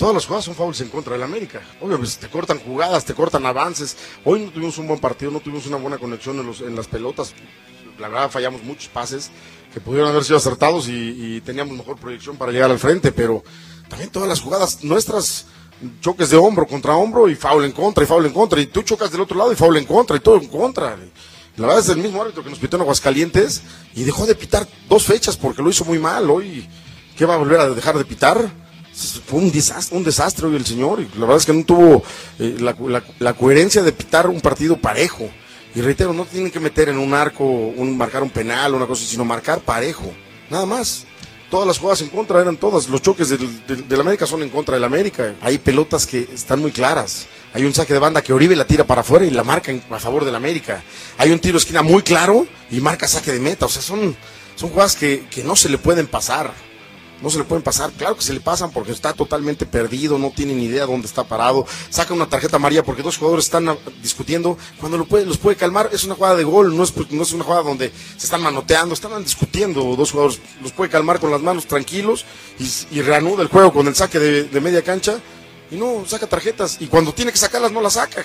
Todas las jugadas son fouls en contra del América. Obvio, pues te cortan jugadas, te cortan avances. Hoy no tuvimos un buen partido, no tuvimos una buena conexión en, los- en las pelotas. La verdad, fallamos muchos pases que pudieron haber sido acertados y, y teníamos mejor proyección para llegar al frente, pero también todas las jugadas nuestras, choques de hombro contra hombro y foul en contra y foul en contra. Y tú chocas del otro lado y foul en contra y todo en contra. La verdad es el mismo árbitro que nos pitó en Aguascalientes y dejó de pitar dos fechas porque lo hizo muy mal. Hoy, ¿qué va a volver a dejar de pitar? Fue un desastre, un desastre hoy el señor. Y la verdad es que no tuvo eh, la, la- coherencia de pitar un partido parejo. Y reitero, no tienen que meter en un arco, un, marcar un penal, una cosa, sino marcar parejo. Nada más. Todas las jugadas en contra eran todas. Los choques del, del, América son en contra del América. Hay pelotas que están muy claras. Hay un saque de banda que Oribe la tira para afuera y la marca a favor del América. Hay un tiro esquina muy claro y marca saque de meta. O sea, son, son jugadas que, que no se le pueden pasar. No se le pueden pasar, claro que se le pasan porque está totalmente perdido, no tiene ni idea dónde está parado. Saca una tarjeta amarilla porque dos jugadores están ah, discutiendo. Cuando lo puede, los puede calmar, es una jugada de gol, no es, no es una jugada donde se están manoteando, están discutiendo dos jugadores. Los puede calmar con las manos tranquilos y, y reanuda el juego con el saque de, de media cancha. Y no, saca tarjetas. Y cuando tiene que sacarlas, no las saca.